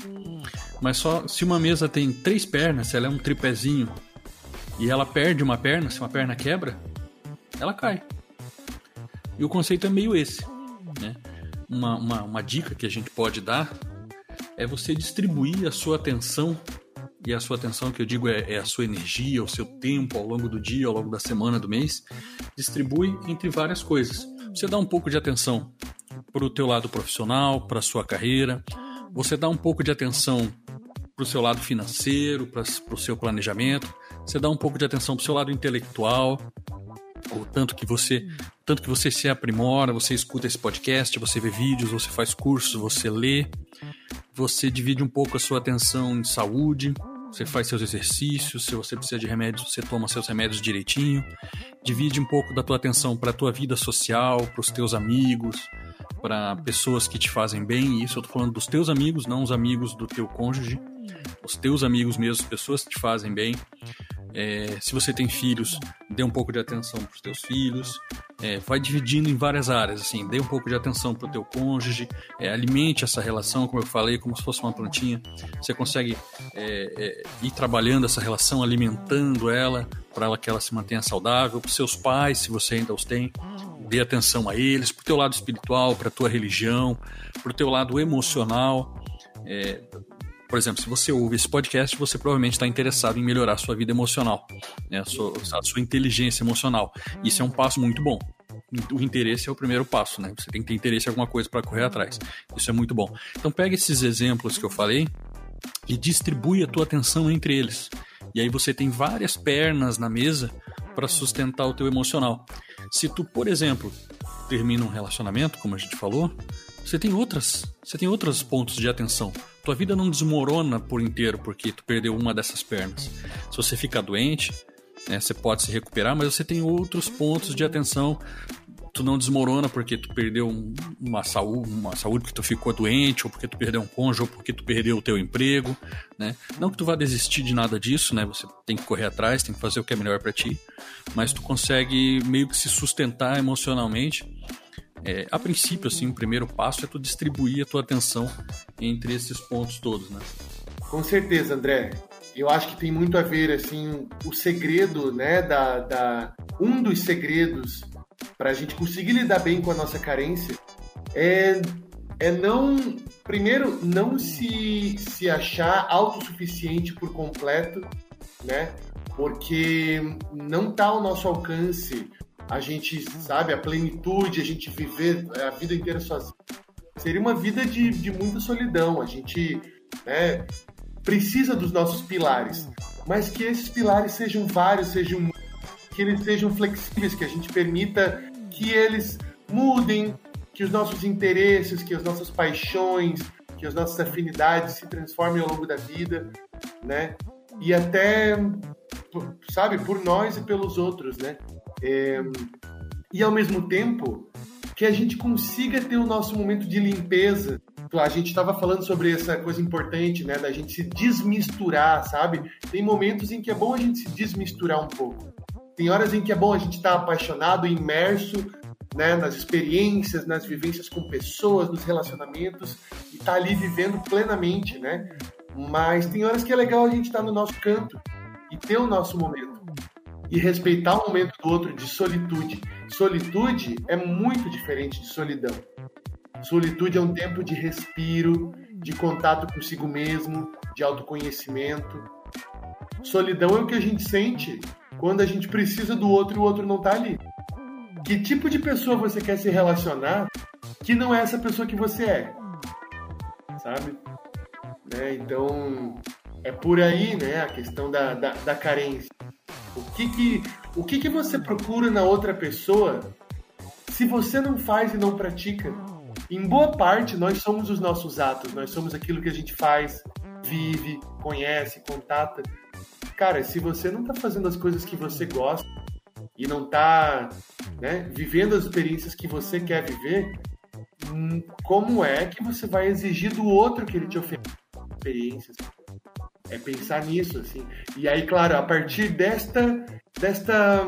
Mas só se uma mesa tem três pernas, se ela é um tripézinho e ela perde uma perna, se uma perna quebra, ela cai. E o conceito é meio esse. Né? Uma, uma, uma dica que a gente pode dar é você distribuir a sua atenção e a sua atenção que eu digo é, é, a sua energia, o seu tempo ao longo do dia, ao longo da semana, do mês, distribui entre várias coisas. Você dá um pouco de atenção para o teu lado profissional, para a sua carreira, você dá um pouco de atenção para o seu lado financeiro, para o seu planejamento, você dá um pouco de atenção para o seu lado intelectual, o tanto que você tanto que você se aprimora, você escuta esse podcast, você vê vídeos, você faz cursos, você lê, você divide um pouco a sua atenção em saúde, você faz seus exercícios, se você precisa de remédios, você toma seus remédios direitinho, divide um pouco da tua atenção para a tua vida social, para os teus amigos, para pessoas que te fazem bem, e isso eu tô falando dos teus amigos, não os amigos do teu cônjuge, os teus amigos mesmo, pessoas que te fazem bem. É, se você tem filhos, dê um pouco de atenção para os teus filhos. É, vai dividindo em várias áreas, assim, dê um pouco de atenção para o teu cônjuge, é, alimente essa relação, como eu falei, como se fosse uma plantinha. Você consegue é, é, ir trabalhando essa relação, alimentando ela, para que ela se mantenha saudável. Para seus pais, se você ainda os tem, dê atenção a eles. Para o teu lado espiritual, para a tua religião, para o teu lado emocional. É, por exemplo, se você ouve esse podcast, você provavelmente está interessado em melhorar a sua vida emocional, né? a, sua, a sua inteligência emocional. Isso é um passo muito bom o interesse é o primeiro passo, né? Você tem que ter interesse em alguma coisa para correr atrás. Isso é muito bom. Então pega esses exemplos que eu falei e distribui a tua atenção entre eles. E aí você tem várias pernas na mesa para sustentar o teu emocional. Se tu, por exemplo, termina um relacionamento, como a gente falou, você tem outras, você tem outros pontos de atenção. Tua vida não desmorona por inteiro porque tu perdeu uma dessas pernas. Se você ficar doente, né, você pode se recuperar, mas você tem outros pontos de atenção. Tu não desmorona porque tu perdeu uma saúde, uma saúde porque tu ficou doente, ou porque tu perdeu um cônjuge, ou porque tu perdeu o teu emprego, né? Não que tu vá desistir de nada disso, né? Você tem que correr atrás, tem que fazer o que é melhor para ti, mas tu consegue meio que se sustentar emocionalmente é, a princípio, assim, o primeiro passo é tu distribuir a tua atenção entre esses pontos todos, né? Com certeza, André. Eu acho que tem muito a ver, assim, o segredo, né, da, da um dos segredos para a gente conseguir lidar bem com a nossa carência é, é não, primeiro, não se, se achar autossuficiente por completo, né? Porque não está ao nosso alcance a gente, sabe, a plenitude, a gente viver a vida inteira sozinho. Seria uma vida de, de muita solidão. A gente né, precisa dos nossos pilares, mas que esses pilares sejam vários, sejam que eles sejam flexíveis, que a gente permita que eles mudem, que os nossos interesses, que as nossas paixões, que as nossas afinidades se transformem ao longo da vida, né? E até, sabe, por nós e pelos outros, né? É, e ao mesmo tempo que a gente consiga ter o nosso momento de limpeza. A gente estava falando sobre essa coisa importante, né, da gente se desmisturar, sabe? Tem momentos em que é bom a gente se desmisturar um pouco. Tem horas em que é bom a gente estar tá apaixonado, imerso, né, nas experiências, nas vivências com pessoas, nos relacionamentos e estar tá ali vivendo plenamente, né? Mas tem horas que é legal a gente estar tá no nosso canto e ter o nosso momento e respeitar o momento do outro de solitude. Solitude é muito diferente de solidão. Solitude é um tempo de respiro, de contato consigo mesmo, de autoconhecimento. Solidão é o que a gente sente quando a gente precisa do outro e o outro não está ali. Que tipo de pessoa você quer se relacionar que não é essa pessoa que você é? Sabe? Né? Então, é por aí né, a questão da, da, da carência. O que que, o que que você procura na outra pessoa se você não faz e não pratica? Em boa parte, nós somos os nossos atos, nós somos aquilo que a gente faz, vive, conhece, contata. Cara, se você não está fazendo as coisas que você gosta e não está né, vivendo as experiências que você quer viver, hum, como é que você vai exigir do outro que ele te ofereça experiências? É pensar nisso, assim. E aí, claro, a partir desta, desta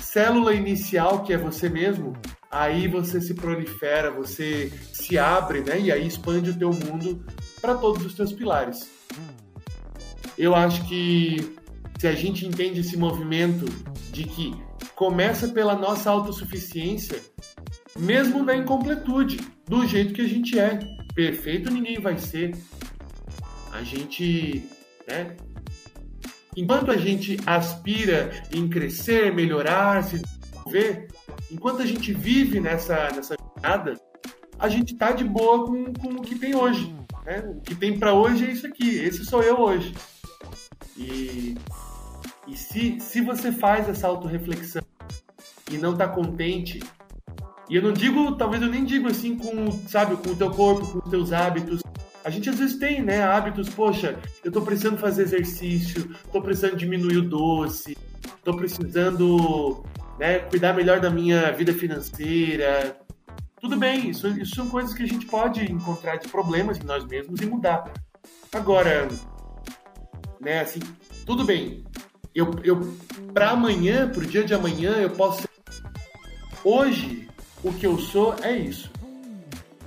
célula inicial que é você mesmo, aí você se prolifera, você se abre, né? E aí expande o teu mundo para todos os teus pilares. Eu acho que se a gente entende esse movimento de que começa pela nossa autossuficiência, mesmo na incompletude, do jeito que a gente é. Perfeito ninguém vai ser. A gente né? Enquanto a gente aspira em crescer, melhorar, se desenvolver, enquanto a gente vive nessa, nessa jornada, a gente tá de boa com, com o que tem hoje. Né? O que tem para hoje é isso aqui, esse sou eu hoje. E, e se, se você faz essa autorreflexão e não tá contente, e eu não digo, talvez eu nem digo assim com, sabe, com o teu corpo, com os teus hábitos, a gente às vezes tem, né, hábitos, poxa, eu tô precisando fazer exercício, tô precisando diminuir o doce, tô precisando, né, cuidar melhor da minha vida financeira. Tudo bem, isso, isso são coisas que a gente pode encontrar de problemas em nós mesmos e mudar. Agora, né, assim, tudo bem. Eu, eu para amanhã, pro dia de amanhã, eu posso. Hoje, o que eu sou é isso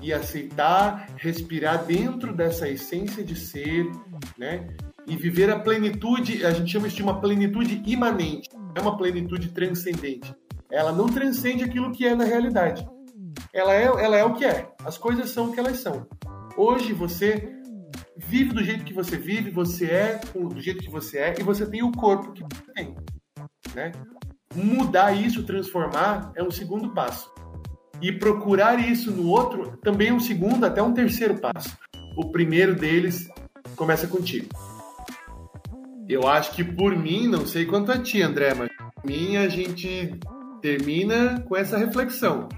e aceitar, respirar dentro dessa essência de ser, né? E viver a plenitude, a gente chama isso de uma plenitude imanente, é uma plenitude transcendente. Ela não transcende aquilo que é na realidade. Ela é, ela é o que é. As coisas são o que elas são. Hoje você vive do jeito que você vive, você é do jeito que você é e você tem o corpo que você tem, né? Mudar isso, transformar é um segundo passo. E procurar isso no outro também é um segundo, até um terceiro passo. O primeiro deles começa contigo. Eu acho que por mim, não sei quanto a ti, André, mas por mim a gente termina com essa reflexão.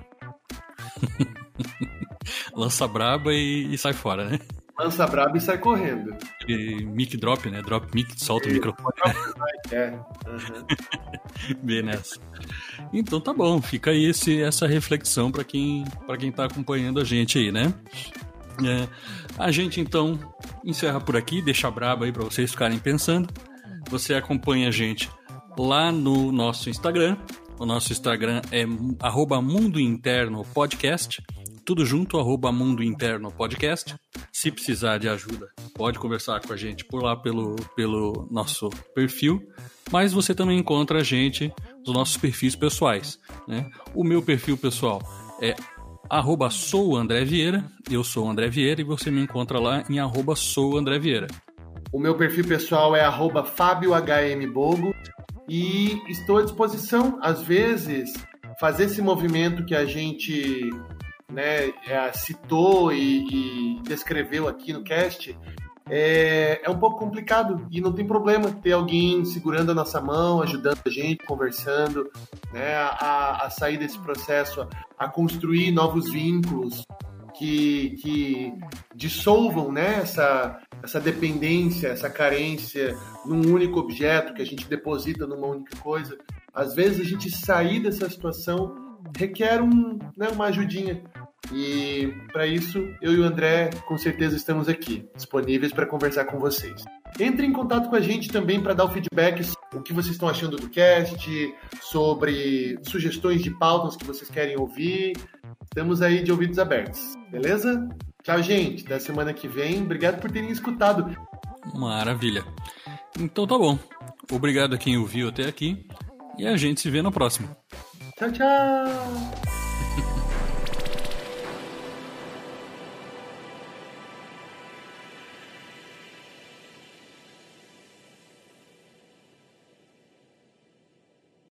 Lança braba e, e, sai fora, né? Lança braba e sai correndo. E mic drop, né? Drop mic, solta e, o microfone. Né? É. Uhum. Bem nessa. Então tá bom, fica aí esse, essa reflexão para quem quem tá acompanhando a gente aí, né? É, a gente então encerra por aqui, deixa braba aí para vocês ficarem pensando. Você acompanha a gente lá no nosso Instagram. O nosso Instagram é arroba Mundo Interno Podcast. Tudo junto, arroba Mundo Interno Podcast. Se precisar de ajuda, pode conversar com a gente por lá pelo, pelo nosso perfil. Mas você também encontra a gente nos nossos perfis pessoais. Né? O meu perfil pessoal é arroba sou André Vieira, eu sou André Vieira e você me encontra lá em arroba sou André Vieira. O meu perfil pessoal é arroba Fábio HM Bogo e estou à disposição, às vezes, fazer esse movimento que a gente né, é, citou e, e descreveu aqui no cast é, é um pouco complicado e não tem problema ter alguém segurando a nossa mão, ajudando a gente, conversando, né, a, a sair desse processo, a, a construir novos vínculos que, que dissolvam né, essa, essa dependência, essa carência num único objeto que a gente deposita numa única coisa. Às vezes a gente sair dessa situação requer um, né, uma ajudinha. E para isso, eu e o André com certeza estamos aqui, disponíveis para conversar com vocês. Entre em contato com a gente também para dar o feedback o que vocês estão achando do cast, sobre sugestões de pautas que vocês querem ouvir. Estamos aí de ouvidos abertos, beleza? Tchau, gente. Da semana que vem. Obrigado por terem escutado. Maravilha. Então tá bom. Obrigado a quem ouviu até aqui e a gente se vê na próxima. Tchau, tchau.